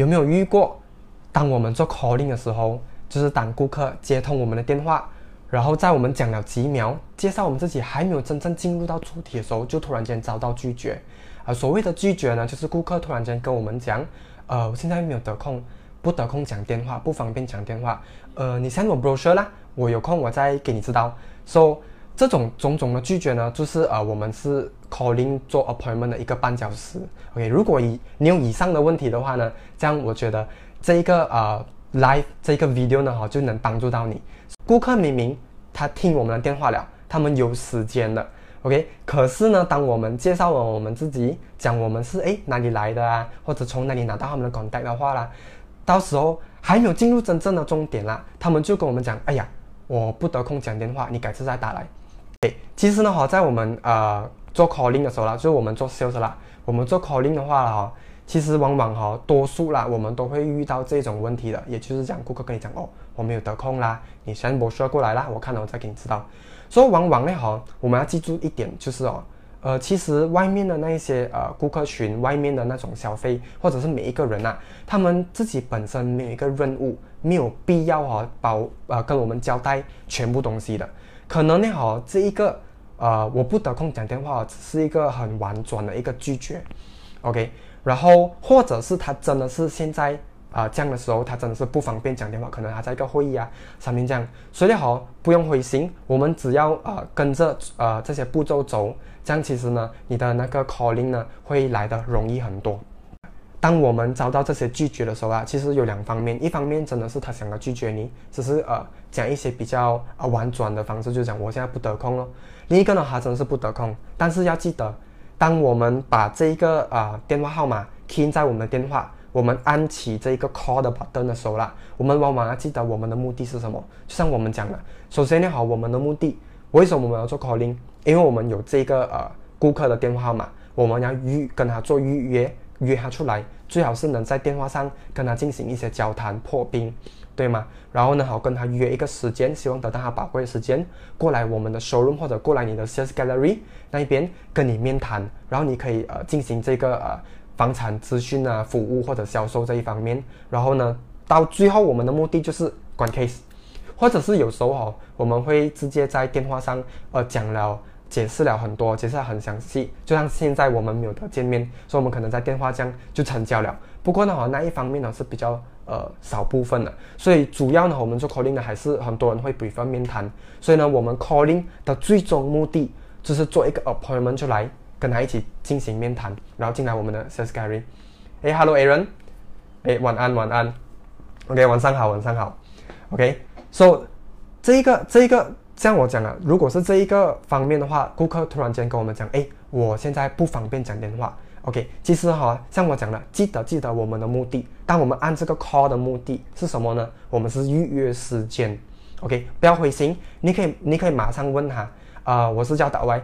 有没有遇过，当我们做 calling 的时候，就是当顾客接通我们的电话，然后在我们讲了几秒，介绍我们自己还没有真正进入到主题的时候，就突然间遭到拒绝。啊，所谓的拒绝呢，就是顾客突然间跟我们讲，呃，我现在没有得空，不得空讲电话，不方便讲电话。呃，你 send 我 brochure 啦，我有空我再给你知道。So 这种种种的拒绝呢，就是呃，我们是 calling 做 appointment 的一个绊脚石。OK，如果以你有以上的问题的话呢，这样我觉得这一个呃 live 这一个 video 呢哈，就能帮助到你。顾客明明他听我们的电话了，他们有时间的。OK，可是呢，当我们介绍了我们自己，讲我们是诶哪里来的啊，或者从哪里拿到他们的 contact 的话啦，到时候还没有进入真正的终点啦，他们就跟我们讲，哎呀，我不得空讲电话，你改次再打来。诶，其实呢哈，在我们呃做 calling 的时候啦，就是我们做 sales 啦，我们做 calling 的话哈，其实往往哈多数啦，我们都会遇到这种问题的，也就是讲顾客跟你讲哦，我没有得空啦，你先我说过来啦，我看了我再给你知道。所以往往呢，哈，我们要记住一点，就是哦，呃，其实外面的那一些呃顾客群，外面的那种消费，或者是每一个人呐，他们自己本身没有一个任务，没有必要哈，保呃跟我们交代全部东西的。可能呢，哈，这一个呃我不得空讲电话，只是一个很婉转的一个拒绝，OK，然后或者是他真的是现在。啊，这样的时候他真的是不方便讲电话，可能还在一个会议啊，上面这样，所以好不用灰心，我们只要呃跟着呃这些步骤走，这样其实呢，你的那个 calling 呢会来的容易很多。当我们遭到这些拒绝的时候啊，其实有两方面，一方面真的是他想要拒绝你，只是呃讲一些比较啊婉转的方式，就讲我现在不得空咯。另一个呢，他真的是不得空，但是要记得，当我们把这一个啊电话号码 key 在我们的电话。我们按起这一个 call 的 button 的时候啦，我们往往要记得我们的目的是什么。就像我们讲的，首先呢，好，我们的目的，为什么我们要做 calling？因为我们有这个呃顾客的电话号码，我们要预跟他做预约，约他出来，最好是能在电话上跟他进行一些交谈破冰，对吗？然后呢，好跟他约一个时间，希望得到他宝贵的时间过来我们的 showroom 或者过来你的 sales gallery 那一边跟你面谈，然后你可以呃进行这个呃。房产资讯啊，服务或者销售这一方面，然后呢，到最后我们的目的就是关 case，或者是有时候哦，我们会直接在电话上呃讲了，解释了很多，解释很详细，就像现在我们没有得见面，所以我们可能在电话这样就成交了。不过呢哈，那一方面呢是比较呃少部分的，所以主要呢我们做 calling 的还是很多人会 prefer 面谈，所以呢我们 calling 的最终目的就是做一个 appointment 出来。跟他一起进行面谈，然后进来我们的 sales gallery。哎，Hello Aaron，哎，晚安晚安，OK，晚上好晚上好，OK，So 这一个这一个像我讲了，如果是这一个方面的话，顾客突然间跟我们讲，哎，我现在不方便讲电话，OK，其实哈，像我讲的，记得记得我们的目的，当我们按这个 call 的目的是什么呢？我们是预约时间，OK，不要灰心，你可以你可以马上问他，啊，我是叫导歪。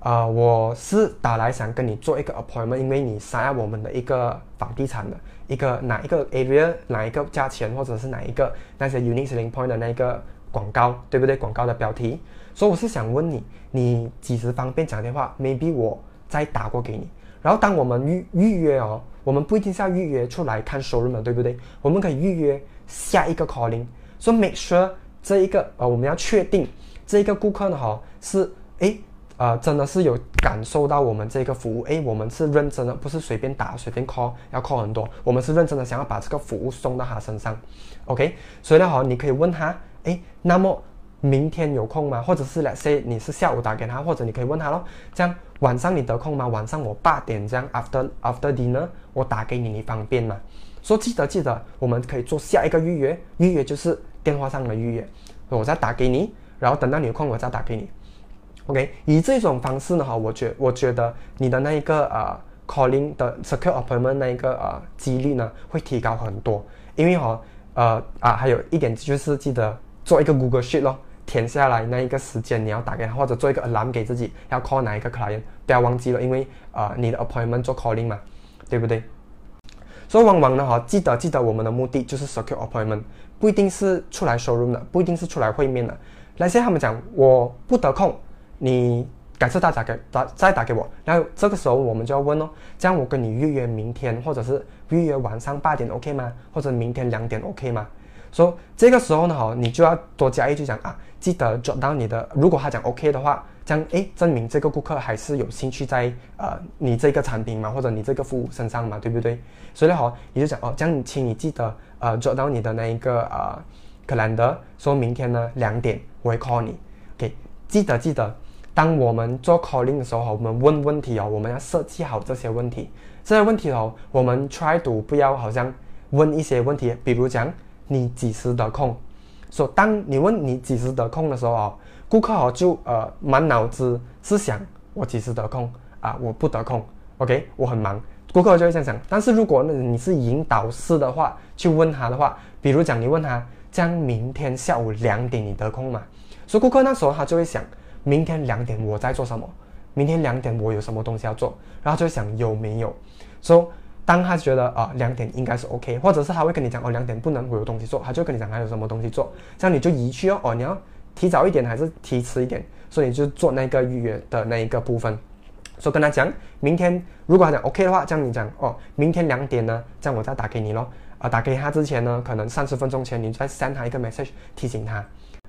啊，我是打来想跟你做一个 appointment，因为你想要我们的一个房地产的一个哪一个 area，哪一个价钱，或者是哪一个那些 unique selling point 的那个广告，对不对？广告的标题。所以我是想问你，你几时方便讲电话？Maybe 我再打过给你。然后当我们预预约哦，我们不一定是要预约出来看 showroom 对不对？我们可以预约下一个 calling。所以 make sure 这一个呃，我们要确定这一个顾客呢哈是诶。呃，真的是有感受到我们这个服务，诶，我们是认真的，不是随便打随便 call，要 call 很多，我们是认真的，想要把这个服务送到他身上，OK，所以呢，好，你可以问他，诶，那么明天有空吗？或者是 let's say 你是下午打给他，或者你可以问他咯，这样晚上你得空吗？晚上我八点这样 after after dinner 我打给你，你方便吗？说记得记得，我们可以做下一个预约，预约就是电话上的预约，我再打给你，然后等到你有空我再打给你。OK，以这种方式呢，哈，我觉我觉得你的那一个呃 calling 的 secure appointment 那一个呃几率呢会提高很多，因为哈呃啊还有一点就是记得做一个 Google Sheet 咯，填下来那一个时间你要打给他，或者做一个 alarm 给自己要 call 哪一个 client，不要忘记了，因为啊你的 appointment 做 calling 嘛，对不对？所以往往呢哈，记得记得我们的目的就是 secure appointment，不一定是出来 showroom 的，不一定是出来会面的。那些他们讲我不得空。你改次再打给打再打给我，然后这个时候我们就要问哦，这样我跟你预约明天或者是预约晚上八点 OK 吗？或者明天两点 OK 吗？所以这个时候呢，哈，你就要多加一句讲啊，记得转到你的，如果他讲 OK 的话，这样诶，证明这个顾客还是有兴趣在呃你这个产品嘛，或者你这个服务身上嘛，对不对？所以呢，哈，你就讲哦，这样请你记得呃转到你的那一个呃 calendar，说明天呢两点我会 call 你，OK，记得记得，当我们做 calling 的时候，我们问问题哦，我们要设计好这些问题，这些问题哦，我们 try to 不要好像问一些问题，比如讲。你几时得空？说当你问你几时得空的时候哦，顾客哦就呃满脑子是想我几时得空啊？我不得空，OK，我很忙。顾客就会这样想。但是如果你是引导式的话，去问他的话，比如讲你问他，将明天下午两点你得空吗？所以顾客那时候他就会想，明天两点我在做什么？明天两点我有什么东西要做？然后就会想有没有？说。当他觉得啊两点应该是 OK，或者是他会跟你讲哦两点不能我有东西做，他就跟你讲还有什么东西做，这样你就移去哦哦你要提早一点还是提迟一点，所以你就做那个预约的那一个部分，说跟他讲明天如果他讲 OK 的话，这样你讲哦明天两点呢，这样我再打给你咯。啊打给他之前呢，可能三十分钟前你再 send 他一个 message 提醒他，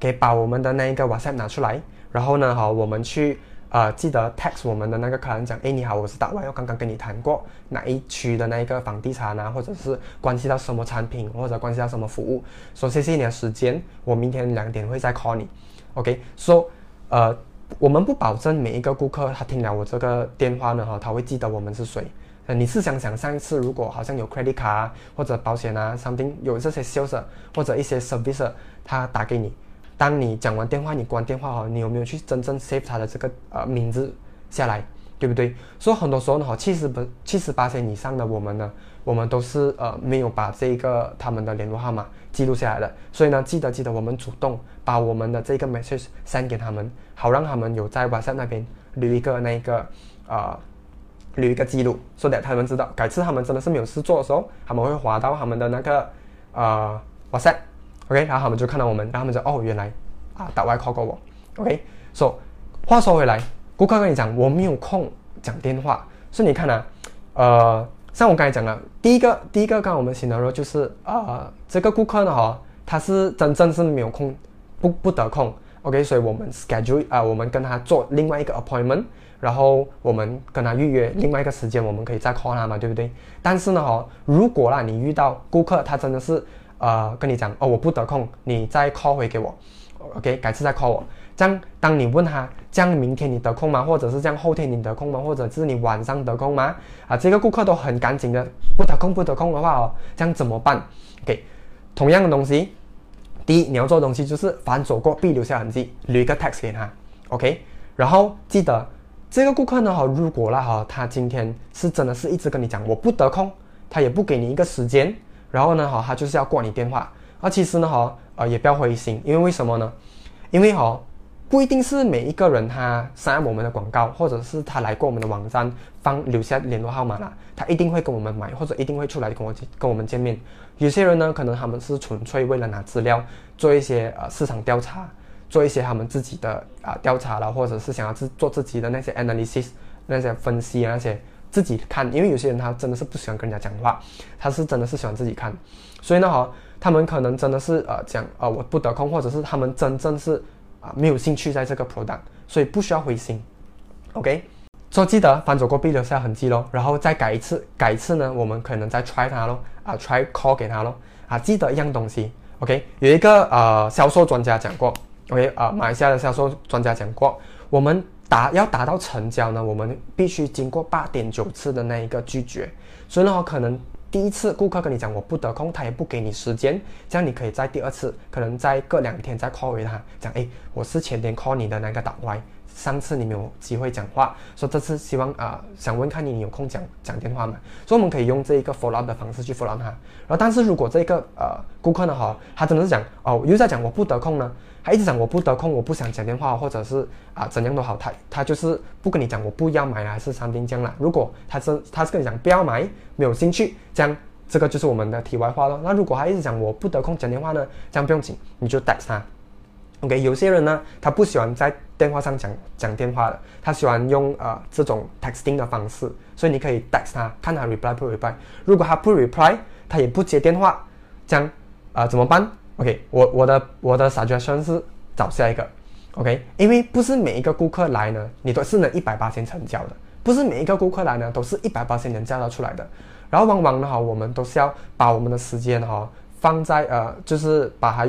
可以把我们的那一个 WhatsApp 拿出来，然后呢好我们去。呃，记得 text 我们的那个客人讲，哎，你好，我是大外，我刚刚跟你谈过哪一区的那一个房地产啊，或者是关系到什么产品，或者关系到什么服务，说谢谢你的时间，我明天两点会再 call 你，OK，说，呃，我们不保证每一个顾客他听了我这个电话呢，哈，他会记得我们是谁，呃，你是想想上一次如果好像有 credit 卡或者保险啊，something 有这些 sales 或者一些 service 他打给你。当你讲完电话，你关电话哈，你有没有去真正 save 他的这个呃名字下来，对不对？所以很多时候呢，哈，七十不七十八线以上的我们呢，我们都是呃没有把这个他们的联络号码记录下来的。所以呢，记得记得我们主动把我们的这个 message send 给他们，好让他们有在 WhatsApp 那边留一个那个呃留一个记录，说的他们知道，改次他们真的是没有事做的时候，他们会划到他们的那个呃 WhatsApp。OK，然后他们就看到我们，然后他们就哦，原来啊，打外 call 过我。OK，so 话说回来，顾客跟你讲我没有空讲电话，所以你看啊，呃，像我刚才讲了，第一个第一个刚我们新的说就是呃，这个顾客呢哈，他是真正是没有空，不不得空。OK，所以我们 schedule 啊，我们跟他做另外一个 appointment，然后我们跟他预约另外一个时间，我们可以再 call 他嘛，对不对？但是呢哈，如果啦你遇到顾客他真的是。呃，跟你讲哦，我不得空，你再 call 回给我，OK，改次再 call 我。这样，当你问他，这样明天你得空吗？或者是这样后天你得空吗？或者是你晚上得空吗？啊，这个顾客都很赶紧的，不得空不得空的话哦，这样怎么办？OK，同样的东西，第一你要做的东西就是反走过必留下痕迹，留一个 text 给他，OK，然后记得这个顾客呢哈，如果啦哈，他今天是真的是一直跟你讲我不得空，他也不给你一个时间。然后呢，哈，他就是要挂你电话。那，其实呢，哈，呃，也不要灰心，因为为什么呢？因为哈，不一定是每一个人他上我们的广告，或者是他来过我们的网站，放留下联络号码啦，他一定会跟我们买，或者一定会出来跟我跟我们见面。有些人呢，可能他们是纯粹为了拿资料，做一些呃市场调查，做一些他们自己的啊调查了，或者是想要自做自己的那些 analysis，那些分析啊那些。自己看，因为有些人他真的是不喜欢跟人家讲话，他是真的是喜欢自己看，所以呢哈，他们可能真的是呃讲呃我不得空，或者是他们真正是啊没有兴趣在这个 product，所以不需要灰心，OK，说记得翻走过必留下痕迹咯，然后再改一次，改一次呢，我们可能再 try 他咯，啊 try call 给他咯，啊记得一样东西，OK，有一个呃销售专家讲过，OK？啊马来西亚的销售专家讲过，我们。达要达到成交呢，我们必须经过八点九次的那一个拒绝，所以呢，可能第一次顾客跟你讲我不得空，他也不给你时间，这样你可以在第二次，可能再隔两天再 call 回他，讲哎，我是前天 call 你的那个导外。上次你没有机会讲话，说这次希望啊想问看你有空讲讲电话嘛，所以我们可以用这一个 follow up 的方式去 follow 他。然后，但是如果这个呃顾客呢哈，他真的是讲哦又在讲我不得空呢，他一直讲我不得空，我不想讲电话，或者是啊怎样都好，他他就是不跟你讲我不要买还是三丁酱啦。如果他是他是跟你讲不要买，没有兴趣，这样这个就是我们的题外话了。那如果他一直讲我不得空讲电话呢，这样不用紧，你就带他。OK，有些人呢他不喜欢在电话上讲讲电话的，他喜欢用呃这种 texting 的方式，所以你可以 text 他，看他 reply 不 reply。如果他不 reply，他也不接电话，这样啊怎么办？OK，我我的我的 suggestion 是找下一个，OK，因为不是每一个顾客来呢，你都是能一百八千成交的，不是每一个顾客来呢都是一百八千能交得出来的。然后往往呢哈，我们都是要把我们的时间哈放在呃，就是把它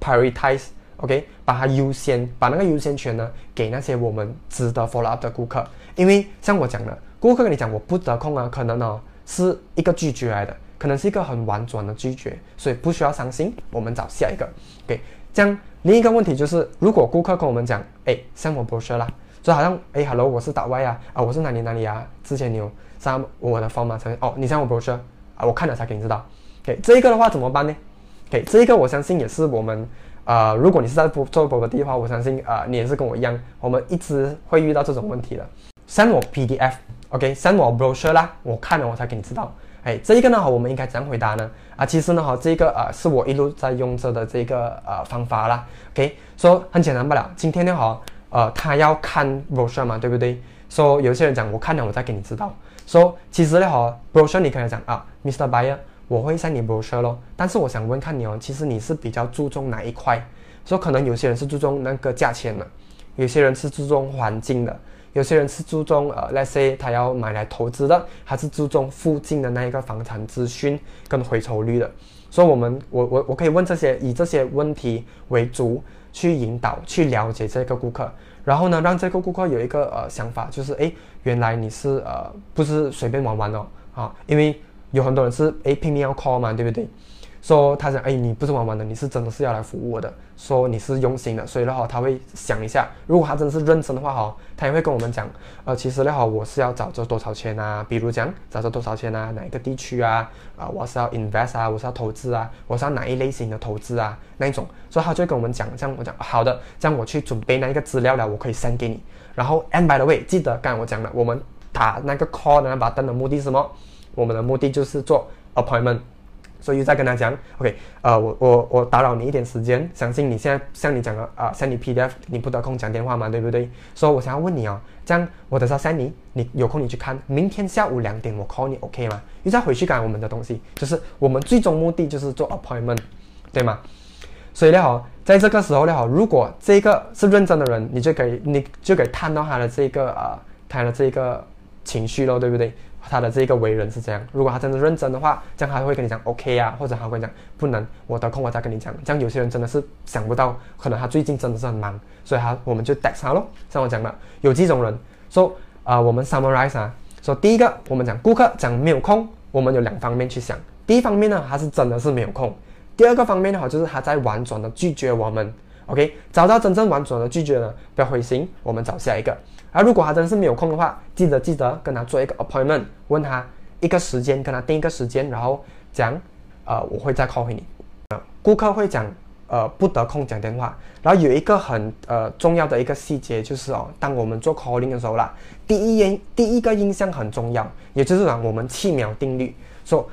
prioritize OK，把它优先，把那个优先权呢给那些我们值得 follow up 的顾客。因为像我讲的，顾客跟你讲我不得空啊，可能呢是一个拒绝来的，可能是一个很婉转的拒绝，所以不需要伤心。我们找下一个，OK。这样另一个问题就是，如果顾客跟我们讲，哎，像我 brochure 啦，就好像哎，hello，我是打外啊，啊，我是哪里哪里啊，之前你有。上我的方吗？成哦，你像我 brochure 啊，我看了才给你知道。OK，这一个的话怎么办呢？OK，这一个我相信也是我们呃，如果你是在做做 b o 的话，我相信啊，你也是跟我一样，我们一直会遇到这种问题的。send 我 PDF，OK，send 我 brochure 啦，我看了我才给你知道。哎，这一个呢，我们应该怎样回答呢？啊，其实呢，哈，这个呃，是我一路在用着的这个呃方法啦。OK，说很简单不了。今天呢，哈，呃，他要看 brochure 嘛，对不对？说有些人讲我看了我再给你知道。说其实呢哈，brochure 你可以讲啊，Mr. Buyer，我会向你描述咯。但是我想问看你哦，其实你是比较注重哪一块？说可能有些人是注重那个价钱的，有些人是注重环境的，有些人是注重呃，let's say 他要买来投资的，还是注重附近的那一个房产资讯跟回酬率的。所以我们我我我可以问这些，以这些问题为主去引导去了解这个顾客。然后呢，让这个顾客有一个呃想法，就是哎，原来你是呃不是随便玩玩哦啊，因为有很多人是哎拼命要 call 嘛，对不对？说他想哎，你不是玩玩的，你是真的是要来服务我的。说你是用心的，所以的话他会想一下，如果他真的是认真的话哈，他也会跟我们讲，呃，其实的话我是要找这多少钱啊？比如讲找这多少钱啊？哪一个地区啊？啊，我是要 invest 啊，我是要投资啊，我是要哪一类型的投资啊？那一种，所以他就会跟我们讲，这样我讲好的，这样我去准备那一个资料了，我可以 send 给你。然后 and by the way，记得刚才我讲了，我们打那个 call 的那把灯的目的是什么？我们的目的就是做 appointment。所以再跟他讲，OK，呃，我我我打扰你一点时间，相信你现在像你讲的啊，send 你 PDF，你不得空讲电话嘛，对不对？所以我想要问你哦，这样我等下 send 你，你有空你去看，明天下午两点我 call 你，OK 吗？你再回去改我们的东西，就是我们最终目的就是做 appointment，对吗？所以呢，好，在这个时候呢，好，如果这个是认真的人，你就可以你就可以看到他的这个呃，他的这个情绪咯，对不对？他的这个为人是这样，如果他真的认真的话，这样他会跟你讲 OK 啊，或者他会讲不能，我得空我再跟你讲。这样有些人真的是想不到，可能他最近真的是很忙，所以他我们就 text 他咯。像我讲的，有几种人说啊，我们 summarize 啊，说第一个我们讲顾客讲没有空，我们有两方面去想。第一方面呢，他是真的是没有空；第二个方面的话，就是他在婉转的拒绝我们。OK，找到真正完整的拒绝了，不要灰心，我们找下一个。而如果他真的是没有空的话，记得记得跟他做一个 appointment，问他一个时间，跟他定一个时间，然后讲，呃，我会再 call 回你。呃顾客会讲，呃，不得空讲电话。然后有一个很呃重要的一个细节就是哦，当我们做 calling 的时候啦，第一印第一个印象很重要，也就是讲我们七秒定律，说，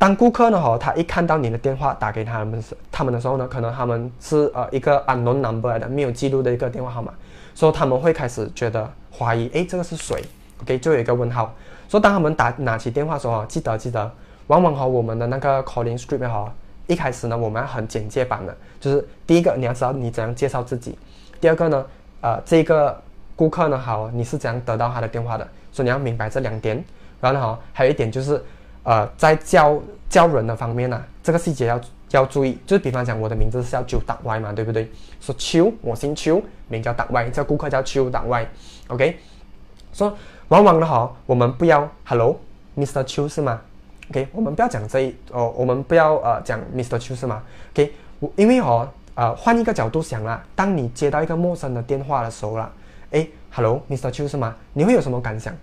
当顾客呢哈，他一看到你的电话打给他们时，他们的时候呢，可能他们是呃一个 unknown number 的，没有记录的一个电话号码，所以他们会开始觉得。怀疑，哎，这个是谁？OK，就有一个问号。说当他们打拿起电话的时候，记得记得，往往哈我们的那个 calling script 哈，一开始呢我们要很简介版的，就是第一个你要知道你怎样介绍自己，第二个呢，呃，这个顾客呢好，你是怎样得到他的电话的，所以你要明白这两点。然后呢，还有一点就是，呃，在教教人的方面呢，这个细节要要注意，就是比方讲我的名字是叫邱大 Y 嘛，对不对？说邱，我姓邱，名叫大 Y，这顾客叫邱大 Y。OK，说往往的哈，我们不要 Hello，Mr. Chu 是吗？OK，我们不要讲这一哦，我们不要呃讲 Mr. Chu 是吗？OK，我因为哈呃换一个角度想啦，当你接到一个陌生的电话的时候啦，哎，Hello，Mr. Chu 是吗？你会有什么感想？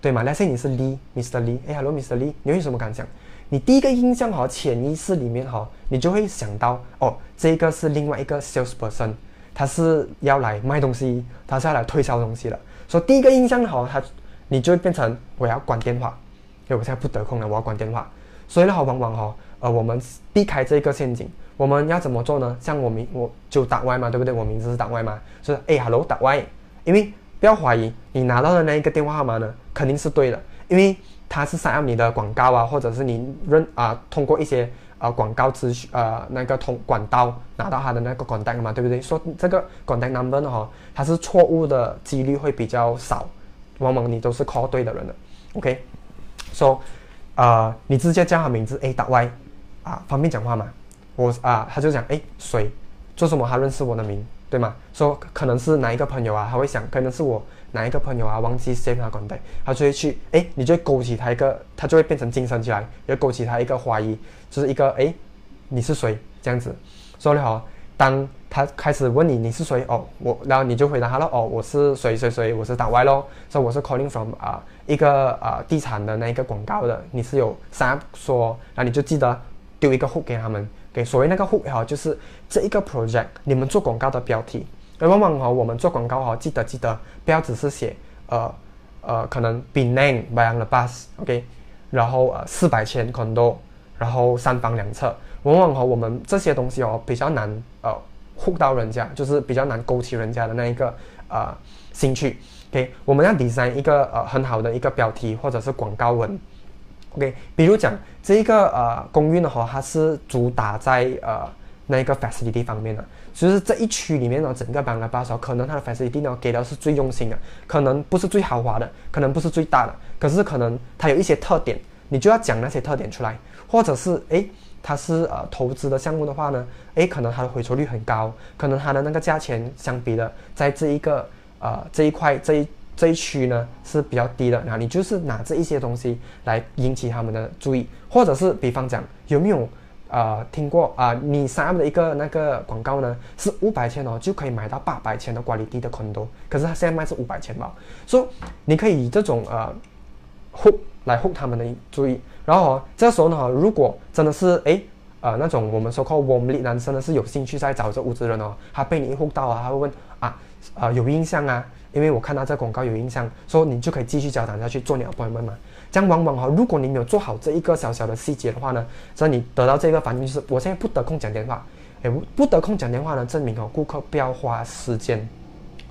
对吗？Let's say 你是 Lee，Mr. Lee，哎，Hello，Mr. Lee，你有什么感想？你第一个印象哈，潜意识里面哈，你就会想到哦，这个是另外一个 salesperson。他是要来卖东西，他是要来推销东西的。所以第一个印象好，他你就会变成我要关电话，因为我现在不得空了，我要关电话。所以呢，好往往哈，呃，我们避开这个陷阱，我们要怎么做呢？像我名我就打 Y 嘛，对不对？我名字是打 Y 嘛，所以哎 h e l l o 打 Y，因为不要怀疑，你拿到的那一个电话号码呢，肯定是对的，因为他是想要你的广告啊，或者是你认啊通过一些呃广告资讯呃那个通管道拿到他的那个 contact 嘛，对不对？说这个 contact number 呢哈，它是错误的几率会比较少，往往你都是 call 对的人的，OK，说啊你直接叫他名字 A 打 Y，啊方便讲话嘛？我啊，他就讲，哎，谁做什么？他认识我的名，对吗？说可能是哪一个朋友啊，他会想，可能是我哪一个朋友啊，忘记 save 他 contact，他就会去，哎，你就会勾起他一个，他就会变成精神起来，也勾起他一个怀疑，就是一个，哎，你是谁？这样子，所以好，当他开始问你你是谁哦，我，然后你就回答他了，哦，我是谁谁谁，我是打歪咯，说我是 calling from 啊一个啊地产的那一个广告的，你是有啥说，然后你就记得丢一个 hook 给他们。给所谓那个 hook 哈，就是这一个 project，你们做广告的标题。而往往哈，我们做广告哈，记得记得，不要只是写呃呃，可能 be name by on the bus，OK，然后呃四百千 condo，然后三房两侧。往往哈，我们这些东西哦，比较难呃 hook 到人家，就是比较难勾起人家的那一个呃兴趣。OK，我们要 design 一个呃很好的一个标题或者是广告文。OK，比如讲这一个呃公寓呢哈，它是主打在呃那一个 facility 方面的，就是这一区里面呢，整个八零八少可能它的 facility 呢给的是最用心的，可能不是最豪华的，可能不是最大的，可是可能它有一些特点，你就要讲那些特点出来，或者是诶，它是呃投资的项目的话呢，诶，可能它的回酬率很高，可能它的那个价钱相比的在这一个呃这一块这一。这一区呢是比较低的，那你就是拿这一些东西来引起他们的注意，或者是比方讲有没有呃听过啊？你上的一个那个广告呢是五百千哦，就可以买到八百千的管理低的 condo，可是他现在卖是五百千吧？所以你可以以这种呃 hook 来 hook 他们的注意，然后这时候呢，如果真的是诶呃那种我们说 call warm 里男生呢是有兴趣在找这物资人哦，他被你 hook 到啊，他会问啊啊有印象啊。因为我看到这广告有印象，说你就可以继续交谈下去做你的朋友们嘛。这样往往哈，如果你没有做好这一个小小的细节的话呢，所以你得到这个反应就是我现在不得空讲电话，哎，不得空讲电话呢，证明哦顾客不要花时间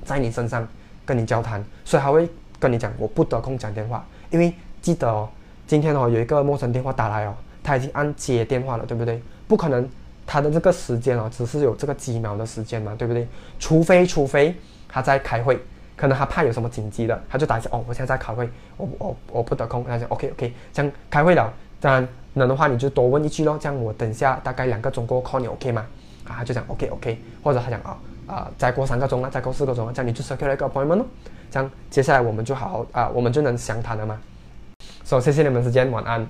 在你身上跟你交谈，所以他会跟你讲我不得空讲电话。因为记得哦，今天哦有一个陌生电话打来哦，他已经按接电话了，对不对？不可能他的这个时间哦只是有这个几秒的时间嘛，对不对？除非除非他在开会。可能他怕有什么紧急的，他就打一下哦，我现在在开会，我我我不得空。他讲 OK OK，这样开会了，当然能的话你就多问一句咯，这样我等下大概两个钟过 call 你 OK 吗？啊，他就讲 OK OK，或者他讲啊啊再过三个钟啊，再过四个钟啊，这样你就 secure 一个 appointment 咯，这样接下来我们就好好啊，我们就能详谈了嘛。所以谢谢你们时间，晚安。